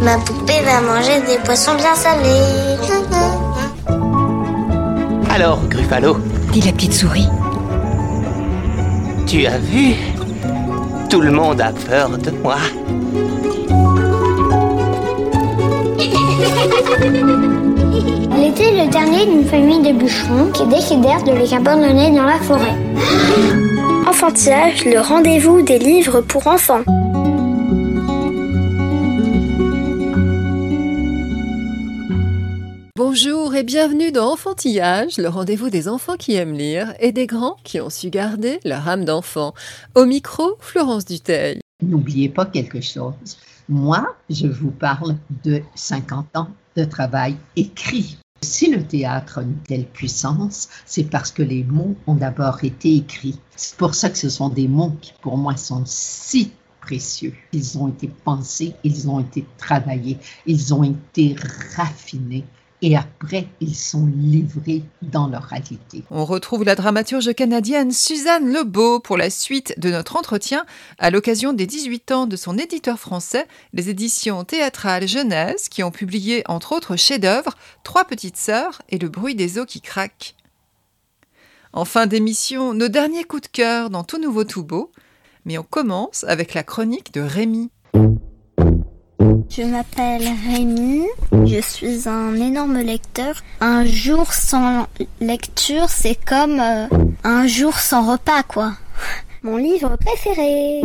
Ma poupée va manger des poissons bien salés. Alors, Gruffalo, dit la petite souris. tu as vu? Tout le monde a peur de moi. Elle était le dernier d'une famille de bûcherons qui décidèrent de les abandonner dans la forêt. Enfantillage, le rendez-vous des livres pour enfants. Bonjour et bienvenue dans Enfantillage, le rendez-vous des enfants qui aiment lire et des grands qui ont su garder leur âme d'enfant. Au micro, Florence Duteil. N'oubliez pas quelque chose. Moi, je vous parle de 50 ans de travail écrit. Si le théâtre a une telle puissance, c'est parce que les mots ont d'abord été écrits. C'est pour ça que ce sont des mots qui, pour moi, sont si précieux. Ils ont été pensés, ils ont été travaillés, ils ont été raffinés et après, ils sont livrés dans leur réalité. On retrouve la dramaturge canadienne Suzanne Lebeau pour la suite de notre entretien à l'occasion des 18 ans de son éditeur français, les éditions théâtrales jeunesse, qui ont publié entre autres chefs-d'œuvre Trois petites sœurs et Le bruit des eaux qui craquent. En fin d'émission, nos derniers coups de cœur dans Tout Nouveau Tout Beau, mais on commence avec la chronique de Rémi. Je m'appelle Rémi, je suis un énorme lecteur. Un jour sans lecture, c'est comme euh, un jour sans repas, quoi. Mon livre préféré.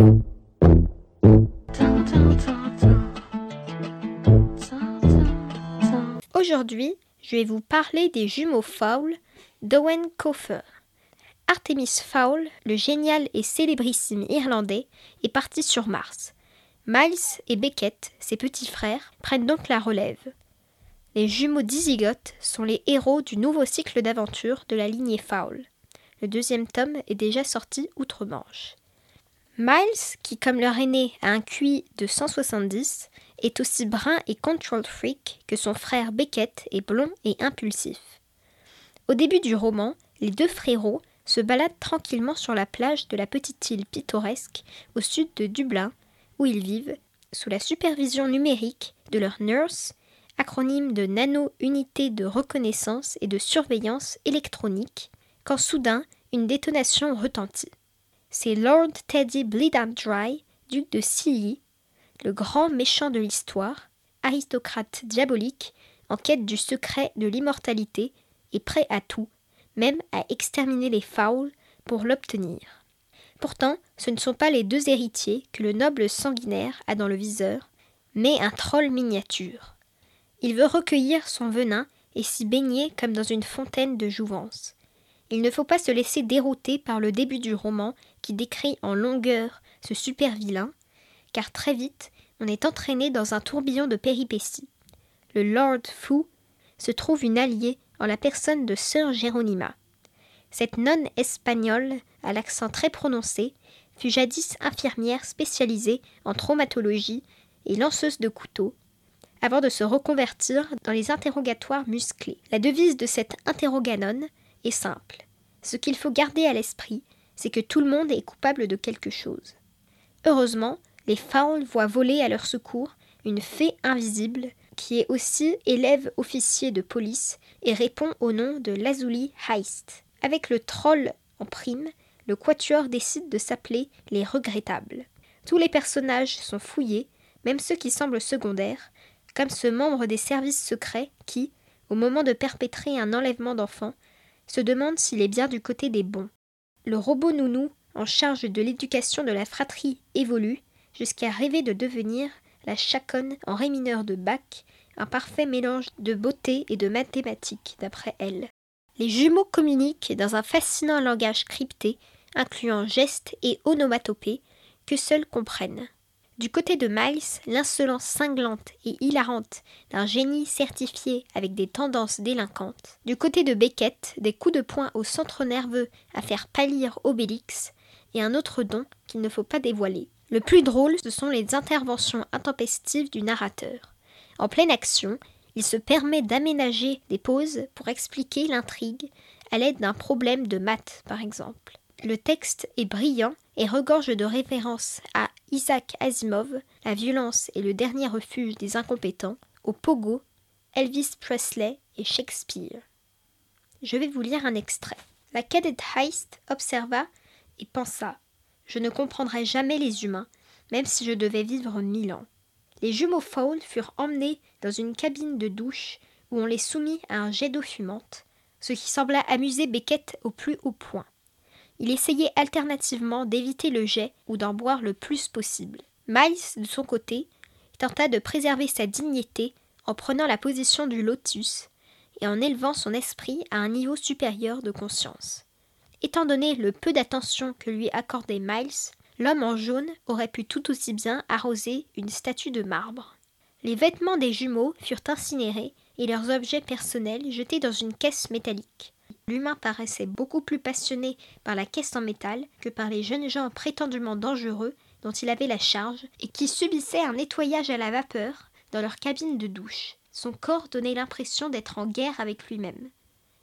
Aujourd'hui, je vais vous parler des jumeaux Fowl d'Owen Coffer. Artemis Fowl, le génial et célébrissime Irlandais, est parti sur Mars. Miles et Beckett, ses petits frères, prennent donc la relève. Les jumeaux dizygotes sont les héros du nouveau cycle d'aventure de la lignée Fowl. Le deuxième tome est déjà sorti outre-Manche. Miles, qui comme leur aîné a un QI de 170, est aussi brun et control freak que son frère Beckett est blond et impulsif. Au début du roman, les deux frérots se baladent tranquillement sur la plage de la petite île pittoresque au sud de Dublin où ils vivent, sous la supervision numérique de leur NURSE, acronyme de Nano Unité de Reconnaissance et de Surveillance électronique, quand soudain une détonation retentit. C'est Lord Teddy Bleedandry, duc de Silly, le grand méchant de l'histoire, aristocrate diabolique, en quête du secret de l'immortalité et prêt à tout, même à exterminer les fouls pour l'obtenir. Pourtant, ce ne sont pas les deux héritiers que le noble sanguinaire a dans le viseur, mais un troll miniature. Il veut recueillir son venin et s'y baigner comme dans une fontaine de jouvence. Il ne faut pas se laisser dérouter par le début du roman qui décrit en longueur ce super vilain, car très vite on est entraîné dans un tourbillon de péripéties. Le Lord Fou se trouve une alliée en la personne de Sœur Jéronima. Cette nonne espagnole, à l'accent très prononcé, fut jadis infirmière spécialisée en traumatologie et lanceuse de couteaux, avant de se reconvertir dans les interrogatoires musclés. La devise de cette interroganone est simple. Ce qu'il faut garder à l'esprit, c'est que tout le monde est coupable de quelque chose. Heureusement, les faules voient voler à leur secours une fée invisible qui est aussi élève officier de police et répond au nom de Lazuli Heist. Avec le troll en prime, le quatuor décide de s'appeler les regrettables. Tous les personnages sont fouillés, même ceux qui semblent secondaires, comme ce membre des services secrets qui, au moment de perpétrer un enlèvement d'enfants, se demande s'il est bien du côté des bons. Le robot nounou, en charge de l'éducation de la fratrie, évolue jusqu'à rêver de devenir la chaconne en ré mineur de Bach, un parfait mélange de beauté et de mathématiques, d'après elle. Les jumeaux communiquent dans un fascinant langage crypté, incluant gestes et onomatopées, que seuls comprennent. Du côté de Miles, l'insolence cinglante et hilarante d'un génie certifié avec des tendances délinquantes. Du côté de Beckett, des coups de poing au centre nerveux à faire pâlir Obélix, et un autre don qu'il ne faut pas dévoiler. Le plus drôle, ce sont les interventions intempestives du narrateur. En pleine action, il se permet d'aménager des pauses pour expliquer l'intrigue à l'aide d'un problème de maths, par exemple. Le texte est brillant et regorge de références à Isaac Asimov, La violence et le dernier refuge des incompétents, au Pogo, Elvis Presley et Shakespeare. Je vais vous lire un extrait. La cadette Heist observa et pensa Je ne comprendrai jamais les humains, même si je devais vivre mille ans. Les jumeaux Fowl furent emmenés dans une cabine de douche où on les soumit à un jet d'eau fumante, ce qui sembla amuser Beckett au plus haut point. Il essayait alternativement d'éviter le jet ou d'en boire le plus possible. Miles, de son côté, tenta de préserver sa dignité en prenant la position du lotus et en élevant son esprit à un niveau supérieur de conscience. Étant donné le peu d'attention que lui accordait Miles, l'homme en jaune aurait pu tout aussi bien arroser une statue de marbre. Les vêtements des jumeaux furent incinérés et leurs objets personnels jetés dans une caisse métallique. L'humain paraissait beaucoup plus passionné par la caisse en métal que par les jeunes gens prétendument dangereux dont il avait la charge et qui subissaient un nettoyage à la vapeur dans leur cabine de douche. Son corps donnait l'impression d'être en guerre avec lui-même.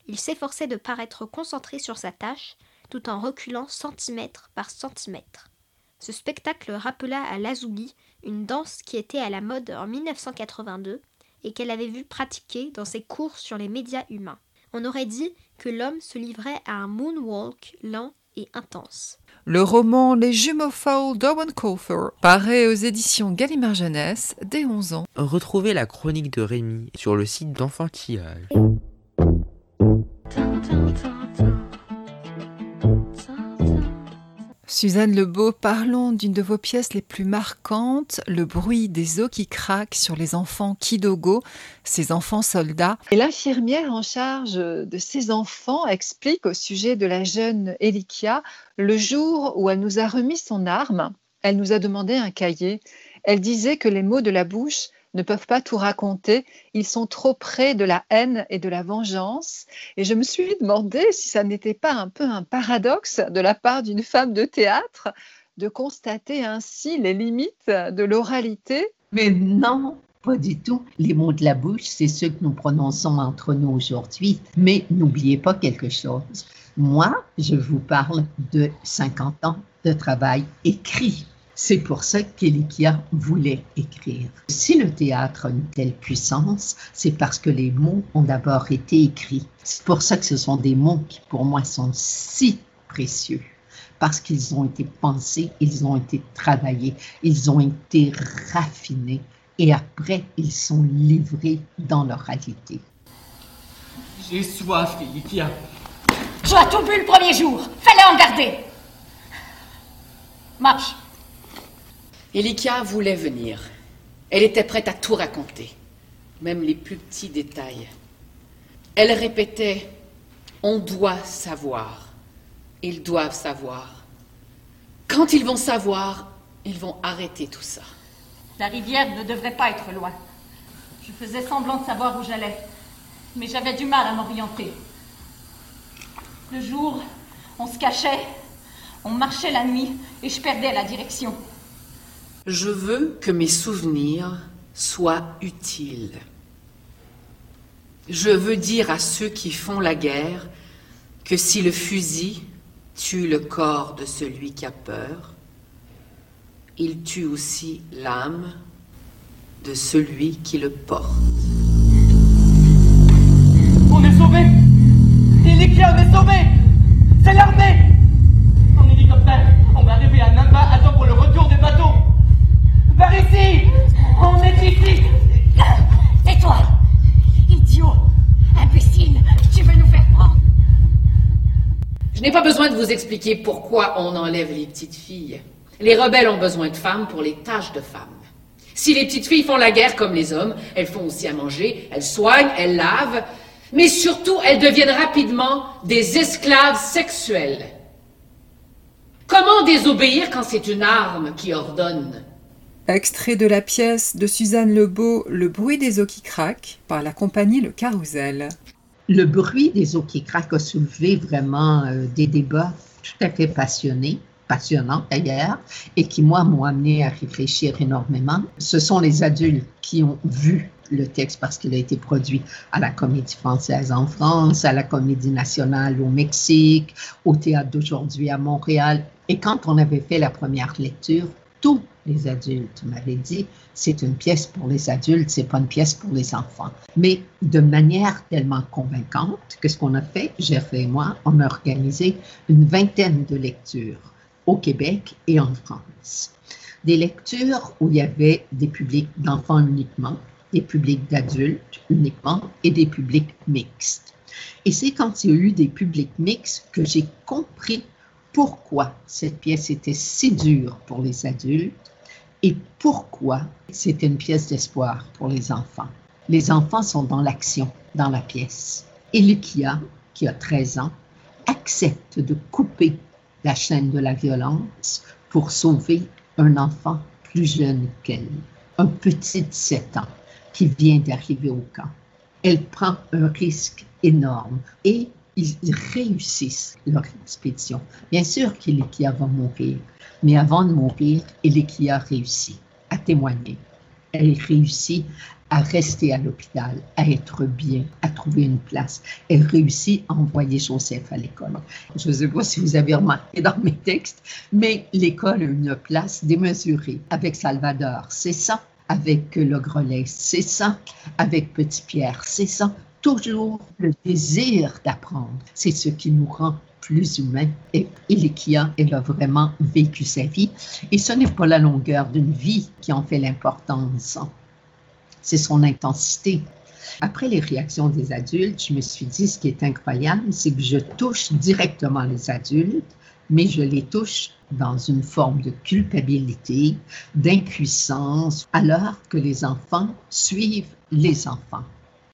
Il s'efforçait de paraître concentré sur sa tâche, tout en reculant centimètre par centimètre. Ce spectacle rappela à Lazuli une danse qui était à la mode en 1982 et qu'elle avait vu pratiquer dans ses cours sur les médias humains. On aurait dit que l'homme se livrait à un moonwalk lent et intense. Le roman Les jumeaux Fowl d'Owen Colfer paraît aux éditions Gallimard Jeunesse dès 11 ans. Retrouvez la chronique de Rémi sur le site d'Enfantillage. Suzanne Lebeau, parlons d'une de vos pièces les plus marquantes, le bruit des os qui craquent sur les enfants Kidogo, ces enfants soldats. Et l'infirmière en charge de ces enfants explique au sujet de la jeune Elikia, le jour où elle nous a remis son arme, elle nous a demandé un cahier. Elle disait que les mots de la bouche ne peuvent pas tout raconter. Ils sont trop près de la haine et de la vengeance. Et je me suis demandé si ça n'était pas un peu un paradoxe de la part d'une femme de théâtre de constater ainsi les limites de l'oralité. Mais non, pas du tout. Les mots de la bouche, c'est ceux que nous prononçons entre nous aujourd'hui. Mais n'oubliez pas quelque chose. Moi, je vous parle de 50 ans de travail écrit. C'est pour ça qu'Elikia voulait écrire. Si le théâtre a une telle puissance, c'est parce que les mots ont d'abord été écrits. C'est pour ça que ce sont des mots qui, pour moi, sont si précieux. Parce qu'ils ont été pensés, ils ont été travaillés, ils ont été raffinés et après, ils sont livrés dans leur réalité. J'ai soif, Elikia. Tu as tout bu le premier jour. Fais-le en garder. Marche. Elikia voulait venir. Elle était prête à tout raconter, même les plus petits détails. Elle répétait On doit savoir. Ils doivent savoir. Quand ils vont savoir, ils vont arrêter tout ça. La rivière ne devrait pas être loin. Je faisais semblant de savoir où j'allais, mais j'avais du mal à m'orienter. Le jour, on se cachait, on marchait la nuit et je perdais la direction. Je veux que mes souvenirs soient utiles. Je veux dire à ceux qui font la guerre que si le fusil tue le corps de celui qui a peur, il tue aussi l'âme de celui qui le porte. On est sauvés on est sauvés C'est l'armée En hélicoptère, on va arriver à Namba à temps pour le retour des bateaux Par ici On est ici Et toi Idiot Imbécile Tu veux nous faire prendre Je n'ai pas besoin de vous expliquer pourquoi on enlève les petites filles. Les rebelles ont besoin de femmes pour les tâches de femmes. Si les petites filles font la guerre comme les hommes, elles font aussi à manger, elles soignent, elles lavent, mais surtout elles deviennent rapidement des esclaves sexuels. Comment désobéir quand c'est une arme qui ordonne? Extrait de la pièce de Suzanne Lebeau Le bruit des eaux qui craquent par la compagnie Le Carrousel. Le bruit des eaux qui craquent a soulevé vraiment euh, des débats tout à fait passionnés passionnants d'ailleurs, et qui, moi, m'ont amené à réfléchir énormément. Ce sont les adultes qui ont vu le texte parce qu'il a été produit à la Comédie française en France, à la Comédie nationale au Mexique, au Théâtre d'aujourd'hui à Montréal. Et quand on avait fait la première lecture, tous les adultes m'avaient dit c'est une pièce pour les adultes, c'est pas une pièce pour les enfants. Mais de manière tellement convaincante que ce qu'on a fait, Gervais et moi, on a organisé une vingtaine de lectures au Québec et en France. Des lectures où il y avait des publics d'enfants uniquement, des publics d'adultes uniquement et des publics mixtes. Et c'est quand il y a eu des publics mixtes que j'ai compris pourquoi cette pièce était si dure pour les adultes et pourquoi c'était une pièce d'espoir pour les enfants? Les enfants sont dans l'action, dans la pièce. Et Lucia, qui a 13 ans, accepte de couper la chaîne de la violence pour sauver un enfant plus jeune qu'elle, un petit de 7 ans qui vient d'arriver au camp. Elle prend un risque énorme et ils réussissent leur expédition. Bien sûr qu'Elikia va mourir, mais avant de mourir, Elikia réussit à témoigner. Elle réussit à rester à l'hôpital, à être bien, à trouver une place. Elle réussit à envoyer Joseph à l'école. Je ne sais pas si vous avez remarqué dans mes textes, mais l'école a une place démesurée avec Salvador. C'est ça avec le Grelet, c'est ça, avec Petit Pierre, c'est ça. Toujours le désir d'apprendre, c'est ce qui nous rend plus humains. Et Ilikia, elle a vraiment vécu sa vie. Et ce n'est pas la longueur d'une vie qui en fait l'importance, c'est son intensité. Après les réactions des adultes, je me suis dit, ce qui est incroyable, c'est que je touche directement les adultes, mais je les touche dans une forme de culpabilité, d'impuissance, alors que les enfants suivent les enfants.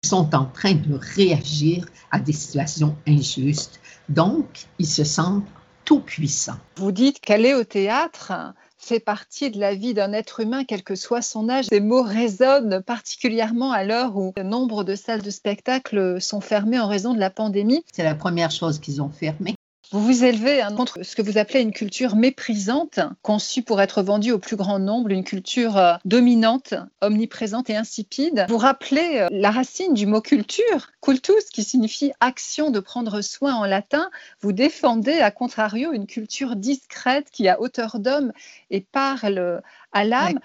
Sont en train de réagir à des situations injustes, donc ils se sentent tout puissants. Vous dites qu'aller au théâtre fait partie de la vie d'un être humain, quel que soit son âge. Ces mots résonnent particulièrement à l'heure où le nombre de salles de spectacle sont fermées en raison de la pandémie. C'est la première chose qu'ils ont fermée. Vous vous élevez hein, contre ce que vous appelez une culture méprisante, conçue pour être vendue au plus grand nombre, une culture euh, dominante, omniprésente et insipide. Vous rappelez euh, la racine du mot culture, cultus, qui signifie action de prendre soin en latin. Vous défendez, à contrario, une culture discrète qui a hauteur d'homme et parle à l'âme.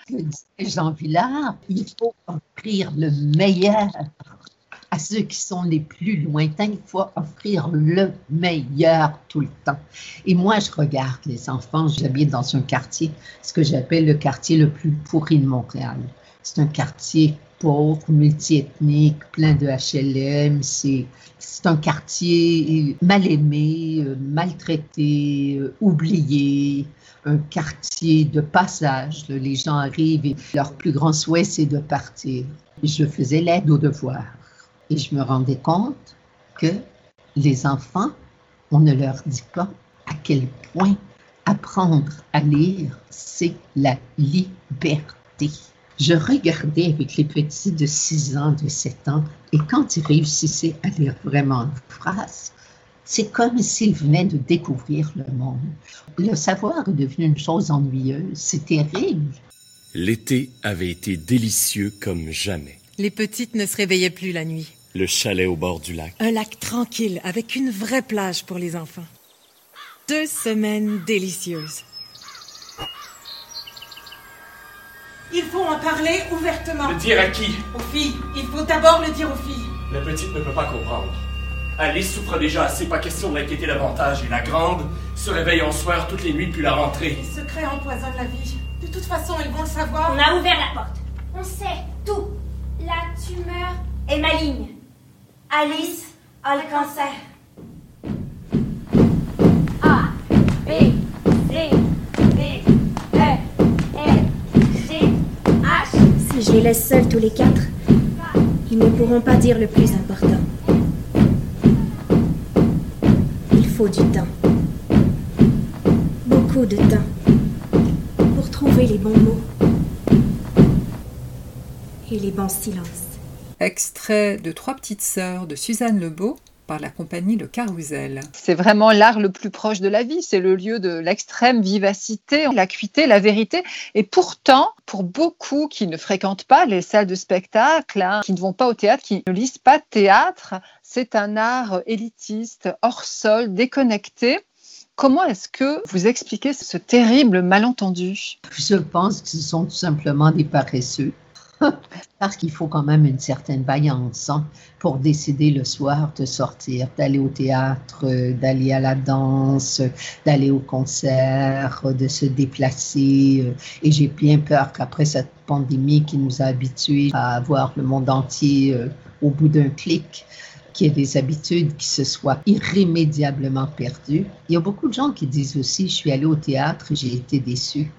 Jean Villard, il faut offrir le meilleur à ceux qui sont les plus lointains, il faut offrir le meilleur tout le temps. Et moi, je regarde les enfants, j'habite dans un quartier, ce que j'appelle le quartier le plus pourri de Montréal. C'est un quartier pauvre, multiethnique, plein de HLM. C'est, c'est un quartier mal aimé, euh, maltraité, euh, oublié, un quartier de passage. Les gens arrivent et leur plus grand souhait, c'est de partir. Je faisais l'aide aux devoirs. Et je me rendais compte que les enfants, on ne leur dit pas à quel point apprendre à lire, c'est la liberté. Je regardais avec les petits de 6 ans, de 7 ans, et quand ils réussissaient à lire vraiment une phrase, c'est comme s'ils venaient de découvrir le monde. Le savoir est devenu une chose ennuyeuse, c'est terrible. L'été avait été délicieux comme jamais. Les petites ne se réveillaient plus la nuit. Le chalet au bord du lac. Un lac tranquille avec une vraie plage pour les enfants. Deux semaines délicieuses. Il faut en parler ouvertement. Le dire à qui? Aux filles. Il faut d'abord le dire aux filles. La petite ne peut pas comprendre. Alice souffre déjà assez, pas question de l'inquiéter davantage. Et la grande se réveille en soir toutes les nuits depuis la rentrée. Les secrets empoisonnent la vie. De toute façon, ils vont le savoir. On a ouvert la porte. On sait tout. La tumeur est maligne. Alice a le cancer. A, B, C, D, E, F, G, H. Si je les laisse seuls tous les quatre, ils ne pourront pas dire le plus important. Il faut du temps. Beaucoup de temps. Pour trouver les bons mots. Et les bons silences. Extrait de Trois petites sœurs de Suzanne Lebeau, par la compagnie Le Carrousel. C'est vraiment l'art le plus proche de la vie, c'est le lieu de l'extrême vivacité, l'acuité, la vérité. Et pourtant, pour beaucoup qui ne fréquentent pas les salles de spectacle, hein, qui ne vont pas au théâtre, qui ne lisent pas de théâtre, c'est un art élitiste, hors sol, déconnecté. Comment est-ce que vous expliquez ce terrible malentendu? Je pense que ce sont tout simplement des paresseux. Parce qu'il faut quand même une certaine vaillance hein, pour décider le soir de sortir, d'aller au théâtre, d'aller à la danse, d'aller au concert, de se déplacer. Et j'ai bien peur qu'après cette pandémie qui nous a habitués à voir le monde entier euh, au bout d'un clic, qu'il y ait des habitudes qui se soient irrémédiablement perdues. Il y a beaucoup de gens qui disent aussi, je suis allé au théâtre j'ai été déçu.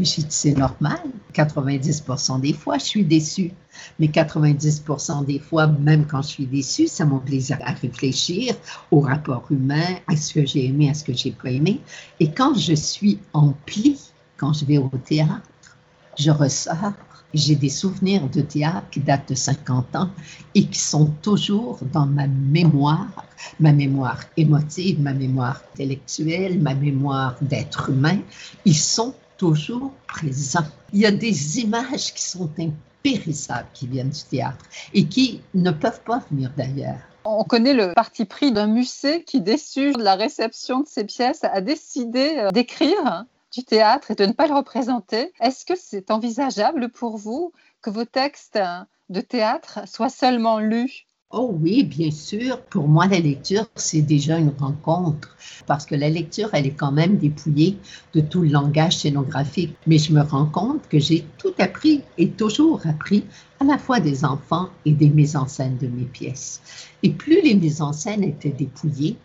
Mais j'ai c'est normal. 90% des fois, je suis déçue. Mais 90% des fois, même quand je suis déçue, ça m'oblige à réfléchir au rapport humain, à ce que j'ai aimé, à ce que j'ai pas aimé. Et quand je suis en pli, quand je vais au théâtre, je ressors. J'ai des souvenirs de théâtre qui datent de 50 ans et qui sont toujours dans ma mémoire, ma mémoire émotive, ma mémoire intellectuelle, ma mémoire d'être humain. Ils sont toujours présents. Il y a des images qui sont impérissables qui viennent du théâtre et qui ne peuvent pas venir d'ailleurs. On connaît le parti pris d'un musée qui, déçu de la réception de ses pièces, a décidé euh, d'écrire du théâtre et de ne pas le représenter. Est-ce que c'est envisageable pour vous que vos textes de théâtre soient seulement lus Oh oui, bien sûr. Pour moi, la lecture, c'est déjà une rencontre parce que la lecture, elle est quand même dépouillée de tout le langage scénographique. Mais je me rends compte que j'ai tout appris et toujours appris à la fois des enfants et des mises en scène de mes pièces. Et plus les mises en scène étaient dépouillées,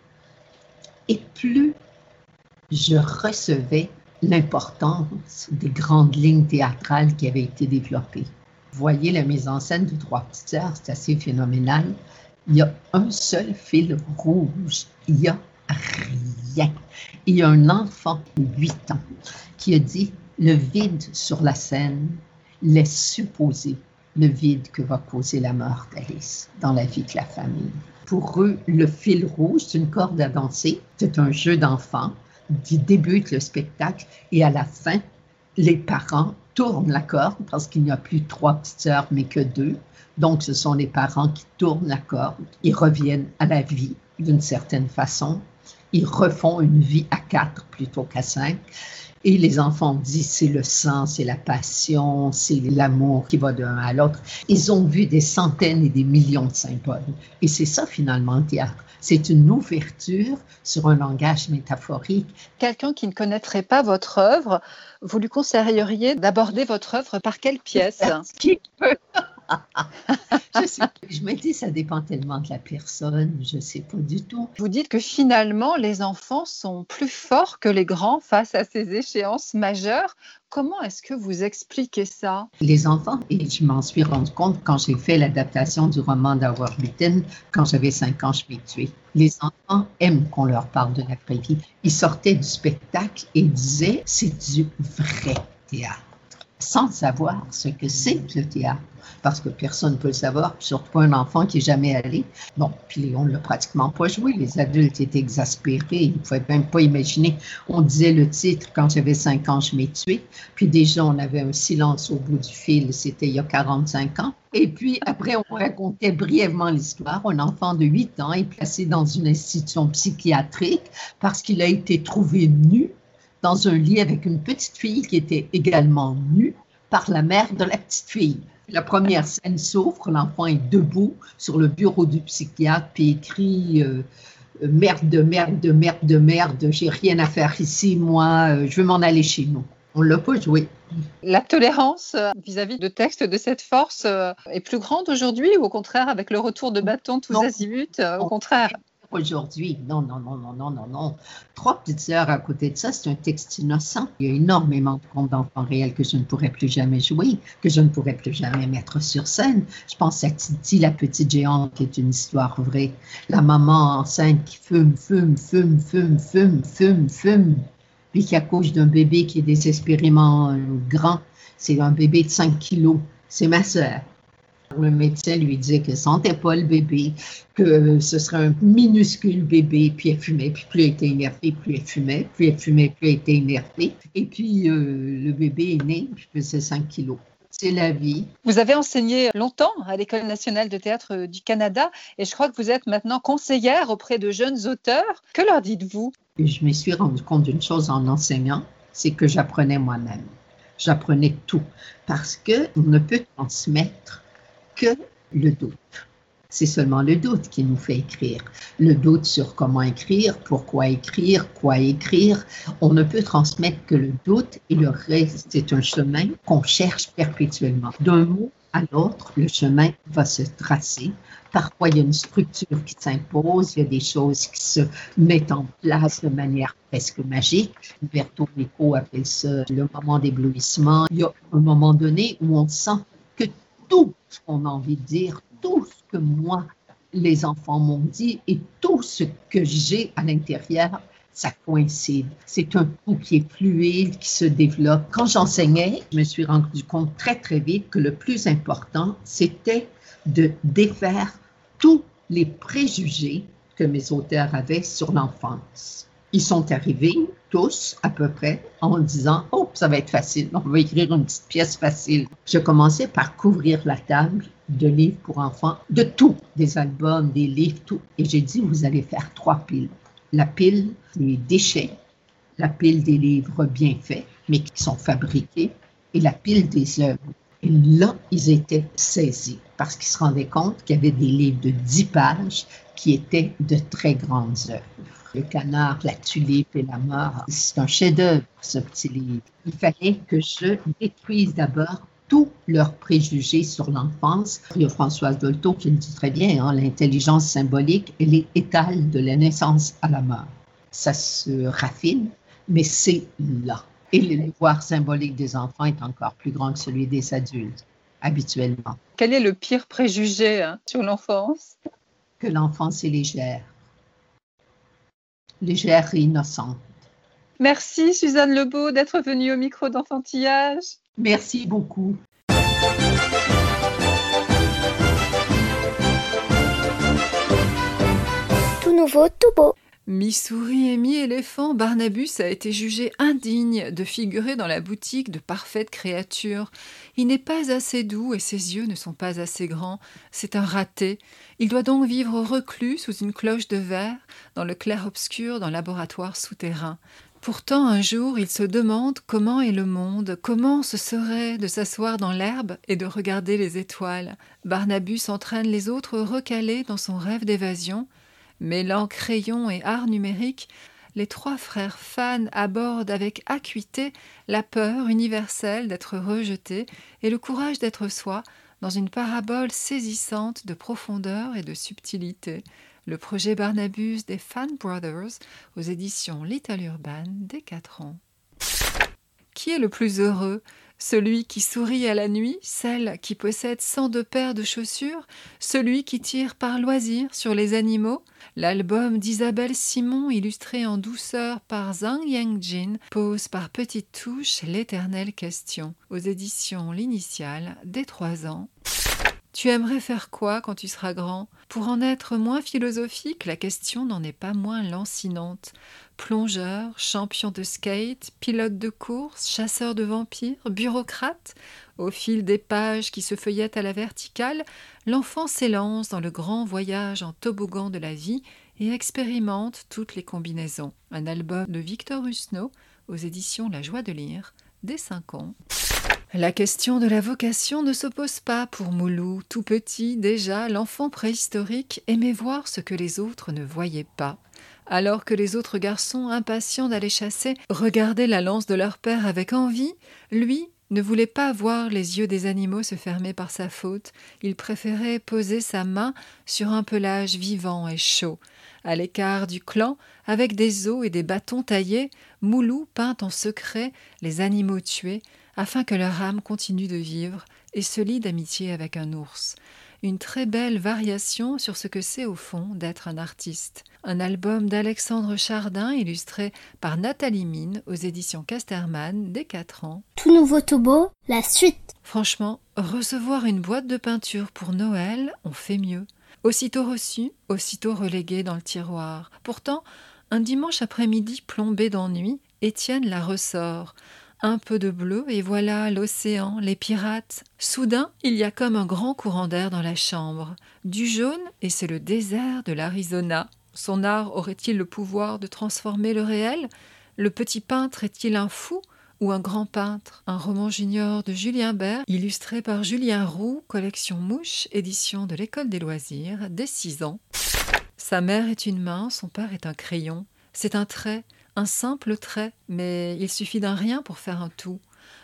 et plus je recevais l'importance des grandes lignes théâtrales qui avaient été développées. Voyez la mise en scène de Trois petites sœurs, c'est assez phénoménal. Il y a un seul fil rouge. Il y a rien. Il y a un enfant de 8 ans qui a dit le vide sur la scène laisse supposer le vide que va causer la mort d'Alice dans la vie de la famille. Pour eux, le fil rouge, c'est une corde à danser. C'est un jeu d'enfant qui débute le spectacle et à la fin, les parents tournent la corde parce qu'il n'y a plus trois petites sœurs mais que deux. Donc, ce sont les parents qui tournent la corde. Ils reviennent à la vie d'une certaine façon. Ils refont une vie à quatre plutôt qu'à cinq. Et les enfants disent c'est le sang, c'est la passion, c'est l'amour qui va d'un à l'autre. Ils ont vu des centaines et des millions de symboles. Et c'est ça finalement le théâtre. C'est une ouverture sur un langage métaphorique. Quelqu'un qui ne connaîtrait pas votre œuvre, vous lui conseilleriez d'aborder votre œuvre par quelle pièce? Qui peut je, sais, je me dis, ça dépend tellement de la personne, je ne sais pas du tout. Vous dites que finalement, les enfants sont plus forts que les grands face à ces échéances majeures. Comment est-ce que vous expliquez ça? Les enfants, et je m'en suis rendu compte quand j'ai fait l'adaptation du roman d'Howard Witten, quand j'avais 5 ans, je m'ai tué. Les enfants aiment qu'on leur parle de la vraie vie. Ils sortaient du spectacle et disaient, c'est du vrai théâtre sans savoir ce que c'est que le théâtre, parce que personne ne peut le savoir, surtout un enfant qui n'est jamais allé. Bon, puis on ne l'a pratiquement pas joué. Les adultes étaient exaspérés, ils ne pouvaient même pas imaginer. On disait le titre quand j'avais 5 ans, je m'ai tué. Puis déjà, on avait un silence au bout du fil, c'était il y a 45 ans. Et puis après, on racontait brièvement l'histoire. Un enfant de 8 ans est placé dans une institution psychiatrique parce qu'il a été trouvé nu dans un lit avec une petite fille qui était également nue par la mère de la petite fille. La première scène s'ouvre, l'enfant est debout sur le bureau du psychiatre, puis écrit euh, Merde, merde, merde, merde, j'ai rien à faire ici, moi, euh, je veux m'en aller chez nous. On l'a pas joué. La tolérance vis-à-vis de textes de cette force euh, est plus grande aujourd'hui ou au contraire avec le retour de bâton tous azimuts, euh, au contraire? Aujourd'hui, non, non, non, non, non, non, non. Trois petites sœurs à côté de ça, c'est un texte innocent. Il y a énormément de contes d'enfants réels que je ne pourrais plus jamais jouer, que je ne pourrais plus jamais mettre sur scène. Je pense à Titi, la petite géante, qui est une histoire vraie. La maman enceinte qui fume, fume, fume, fume, fume, fume, fume, puis qui accouche d'un bébé qui est désespérément grand. C'est un bébé de 5 kilos. C'est ma sœur. Le médecin lui disait qu'elle sentait pas le bébé, que ce serait un minuscule bébé, puis elle fumait, puis plus elle était énervée, plus elle fumait, plus elle fumait, plus elle était énervée. Et puis euh, le bébé est né, puis il faisait 5 kilos. C'est la vie. Vous avez enseigné longtemps à l'École nationale de théâtre du Canada et je crois que vous êtes maintenant conseillère auprès de jeunes auteurs. Que leur dites-vous? Je me suis rendu compte d'une chose en enseignant, c'est que j'apprenais moi-même. J'apprenais tout parce qu'on ne peut transmettre que le doute. C'est seulement le doute qui nous fait écrire. Le doute sur comment écrire, pourquoi écrire, quoi écrire. On ne peut transmettre que le doute et le reste, c'est un chemin qu'on cherche perpétuellement. D'un mot à l'autre, le chemin va se tracer. Parfois, il y a une structure qui s'impose, il y a des choses qui se mettent en place de manière presque magique. Berto Nico appelle ça le moment d'éblouissement. Il y a un moment donné où on sent tout ce qu'on a envie de dire, tout ce que moi, les enfants m'ont dit et tout ce que j'ai à l'intérieur, ça coïncide. C'est un coup qui est fluide, qui se développe. Quand j'enseignais, je me suis rendu compte très, très vite que le plus important, c'était de défaire tous les préjugés que mes auteurs avaient sur l'enfance. Ils sont arrivés tous à peu près en disant Oh, ça va être facile, on va écrire une petite pièce facile. Je commençais par couvrir la table de livres pour enfants, de tout, des albums, des livres, tout. Et j'ai dit Vous allez faire trois piles. La pile des déchets, la pile des livres bien faits, mais qui sont fabriqués, et la pile des œuvres. Et là, ils étaient saisis parce qu'ils se rendaient compte qu'il y avait des livres de 10 pages qui étaient de très grandes œuvres. Le canard, la tulipe et la mort, c'est un chef-d'œuvre, ce petit livre. Il fallait que je détruise d'abord tous leurs préjugés sur l'enfance. Il y a Françoise Dolto qui le dit très bien, hein, l'intelligence symbolique, elle est étale de la naissance à la mort. Ça se raffine, mais c'est là. Et le pouvoir symbolique des enfants est encore plus grand que celui des adultes, habituellement. Quel est le pire préjugé hein, sur l'enfance? Que l'enfance est légère. Légère et innocente. Merci Suzanne Lebeau d'être venue au micro d'enfantillage. Merci beaucoup. Tout nouveau, tout beau. Mi-souris et mi-éléphant, Barnabus a été jugé indigne de figurer dans la boutique de parfaite créature. Il n'est pas assez doux et ses yeux ne sont pas assez grands. C'est un raté. Il doit donc vivre reclus sous une cloche de verre, dans le clair-obscur d'un laboratoire souterrain. Pourtant, un jour, il se demande comment est le monde, comment ce serait de s'asseoir dans l'herbe et de regarder les étoiles. Barnabus entraîne les autres recalés dans son rêve d'évasion. Mêlant crayon et art numérique, les trois frères fans abordent avec acuité la peur universelle d'être rejeté et le courage d'être soi dans une parabole saisissante de profondeur et de subtilité. Le projet Barnabus des Fan Brothers aux éditions Little Urban dès 4 ans. Qui est le plus heureux? Celui qui sourit à la nuit, celle qui possède cent deux paires de chaussures, celui qui tire par loisir sur les animaux. L'album d'Isabelle Simon, illustré en douceur par Zhang Yangjin, pose par petites touches l'éternelle question. Aux éditions L'Initiale, dès trois ans. Tu aimerais faire quoi quand tu seras grand? Pour en être moins philosophique, la question n'en est pas moins lancinante. Plongeur, champion de skate, pilote de course, chasseur de vampires, bureaucrate, au fil des pages qui se feuillettent à la verticale, l'enfant s'élance dans le grand voyage en toboggan de la vie et expérimente toutes les combinaisons. Un album de Victor Husneau aux éditions La Joie de lire, dès 5 ans. La question de la vocation ne s'oppose pas pour Moulou. Tout petit, déjà, l'enfant préhistorique aimait voir ce que les autres ne voyaient pas. Alors que les autres garçons, impatients d'aller chasser, regardaient la lance de leur père avec envie, lui ne voulait pas voir les yeux des animaux se fermer par sa faute. Il préférait poser sa main sur un pelage vivant et chaud. À l'écart du clan, avec des os et des bâtons taillés, Moulou peint en secret les animaux tués, afin que leur âme continue de vivre et se lie d'amitié avec un ours. une très belle variation sur ce que c'est au fond d'être un artiste. Un album d'Alexandre Chardin illustré par Nathalie Mine aux éditions Casterman dès 4 ans. Tout nouveau Tobo, la suite. Franchement, recevoir une boîte de peinture pour Noël, on fait mieux. Aussitôt reçu, aussitôt relégué dans le tiroir. Pourtant, un dimanche après-midi plombé d'ennui, Étienne la ressort. Un peu de bleu, et voilà l'océan, les pirates. Soudain, il y a comme un grand courant d'air dans la chambre. Du jaune, et c'est le désert de l'Arizona. Son art aurait-il le pouvoir de transformer le réel? Le petit peintre est-il un fou ou un grand peintre? Un roman junior de Julien Bert, illustré par Julien Roux, collection Mouche, édition de l'École des loisirs, dès 6 ans. Sa mère est une main, son père est un crayon. C'est un trait, un simple trait, mais il suffit d'un rien pour faire un tout.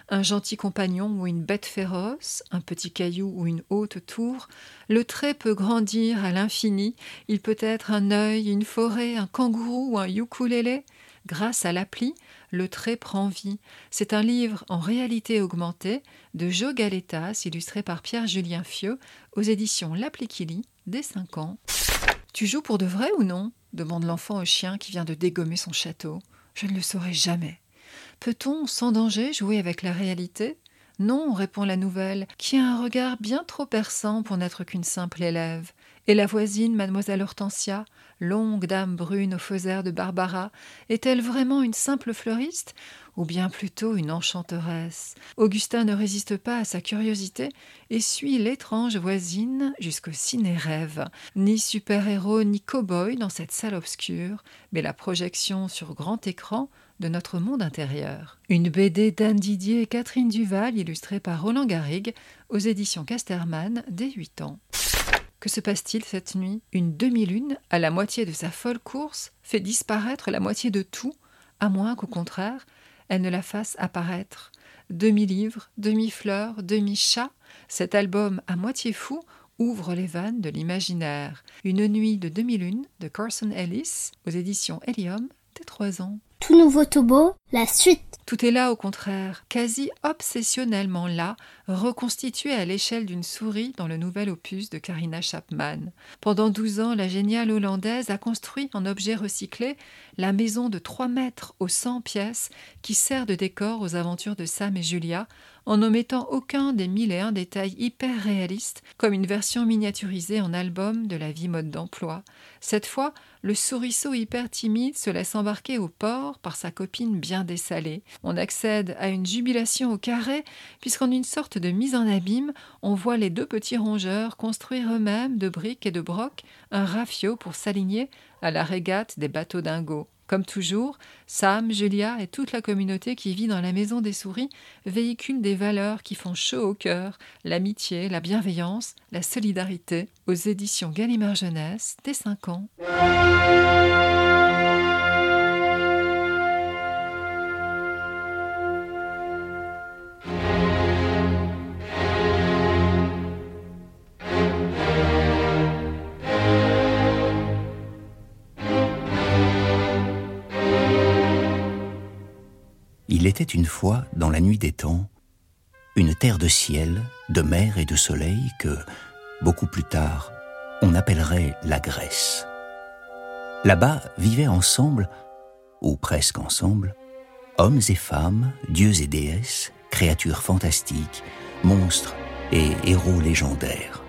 Un gentil compagnon ou une bête féroce, un petit caillou ou une haute tour, le trait peut grandir à l'infini, il peut être un œil, une forêt, un kangourou ou un ukulélé. Grâce à l'appli, le trait prend vie. C'est un livre en réalité augmentée de Jo Galetas, illustré par Pierre-Julien Fieux, aux éditions L'appli qui lit, dès 5 ans. Tu joues pour de vrai ou non? Demande l'enfant au chien qui vient de dégommer son château. Je ne le saurai jamais. Peut-on, sans danger, jouer avec la réalité? Non, répond la nouvelle, qui a un regard bien trop perçant pour n'être qu'une simple élève. Et la voisine, mademoiselle Hortensia, longue dame brune aux feux de Barbara, est-elle vraiment une simple fleuriste ou bien plutôt une enchanteresse? Augustin ne résiste pas à sa curiosité et suit l'étrange voisine jusqu'au ciné-rêve. Ni super-héros ni cow-boy dans cette salle obscure, mais la projection sur grand écran de notre monde intérieur. Une BD d'Anne Didier et Catherine Duval illustrée par Roland Garrigue aux éditions Casterman dès 8 ans. Que se passe-t-il cette nuit? Une demi-lune, à la moitié de sa folle course, fait disparaître la moitié de tout, à moins qu'au contraire, elle ne la fasse apparaître. Demi-livre, demi-fleur, demi-chat, cet album à moitié fou ouvre les vannes de l'imaginaire. Une nuit de demi-lune de Carson Ellis aux éditions Helium dès trois ans. Tout nouveau Tobo, la suite. Tout est là au contraire, quasi obsessionnellement là, reconstitué à l'échelle d'une souris dans le nouvel opus de Karina Chapman. Pendant douze ans, la géniale Hollandaise a construit en objet recyclé la maison de trois mètres aux cent pièces qui sert de décor aux aventures de Sam et Julia, en n'omettant aucun des mille et un détails hyper réalistes, comme une version miniaturisée en album de la vie mode d'emploi. Cette fois, le souriceau hyper timide se laisse embarquer au port par sa copine bien dessalée. On accède à une jubilation au carré, puisqu'en une sorte de mise en abîme, on voit les deux petits rongeurs construire eux-mêmes de briques et de brocs un rafio pour s'aligner à la régate des bateaux dingos. Comme toujours, Sam, Julia et toute la communauté qui vit dans la maison des souris véhiculent des valeurs qui font chaud au cœur, l'amitié, la bienveillance, la solidarité, aux éditions Gallimard Jeunesse dès 5 ans. Une fois, dans la nuit des temps, une terre de ciel, de mer et de soleil que, beaucoup plus tard, on appellerait la Grèce. Là-bas vivaient ensemble, ou presque ensemble, hommes et femmes, dieux et déesses, créatures fantastiques, monstres et héros légendaires.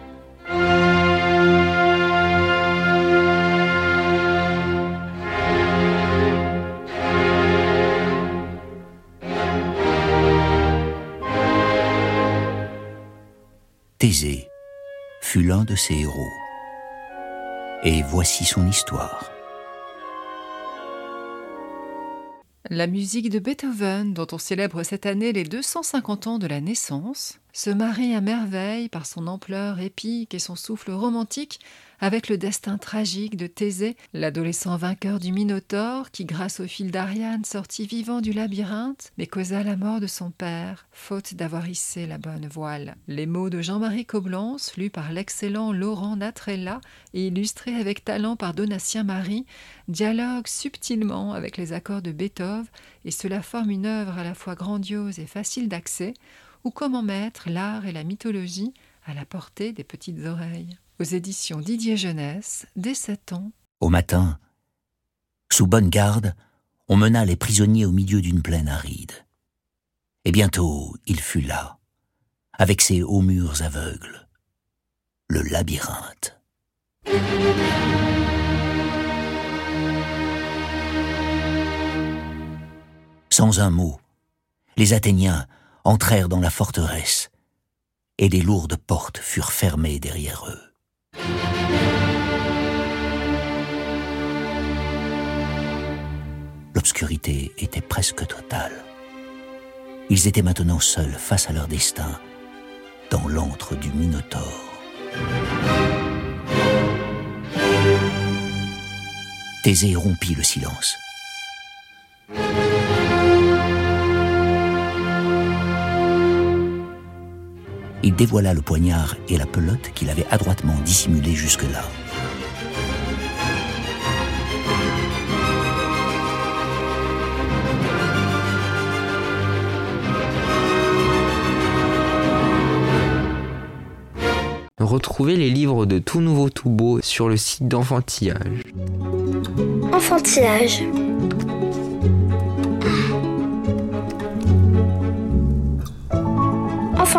Thésée fut l'un de ses héros. Et voici son histoire. La musique de Beethoven, dont on célèbre cette année les 250 ans de la naissance, se marie à merveille par son ampleur épique et son souffle romantique avec le destin tragique de Thésée, l'adolescent vainqueur du Minotaure qui, grâce au fil d'Ariane, sortit vivant du labyrinthe, mais causa la mort de son père, faute d'avoir hissé la bonne voile. Les mots de Jean-Marie Coblence, lus par l'excellent Laurent Natrella et illustrés avec talent par Donatien Marie, dialoguent subtilement avec les accords de Beethoven et cela forme une œuvre à la fois grandiose et facile d'accès, ou comment mettre l'art et la mythologie à la portée des petites oreilles. Aux éditions Didier Jeunesse, dès 7 ans. Au matin, sous bonne garde, on mena les prisonniers au milieu d'une plaine aride. Et bientôt, il fut là, avec ses hauts murs aveugles, le labyrinthe. Sans un mot, les Athéniens entrèrent dans la forteresse, et les lourdes portes furent fermées derrière eux. L'obscurité était presque totale. Ils étaient maintenant seuls face à leur destin, dans l'antre du Minotaure. Thésée rompit le silence. Il dévoila le poignard et la pelote qu'il avait adroitement dissimulés jusque-là. Retrouvez les livres de Tout Nouveau Tout Beau sur le site d'Enfantillage. Enfantillage.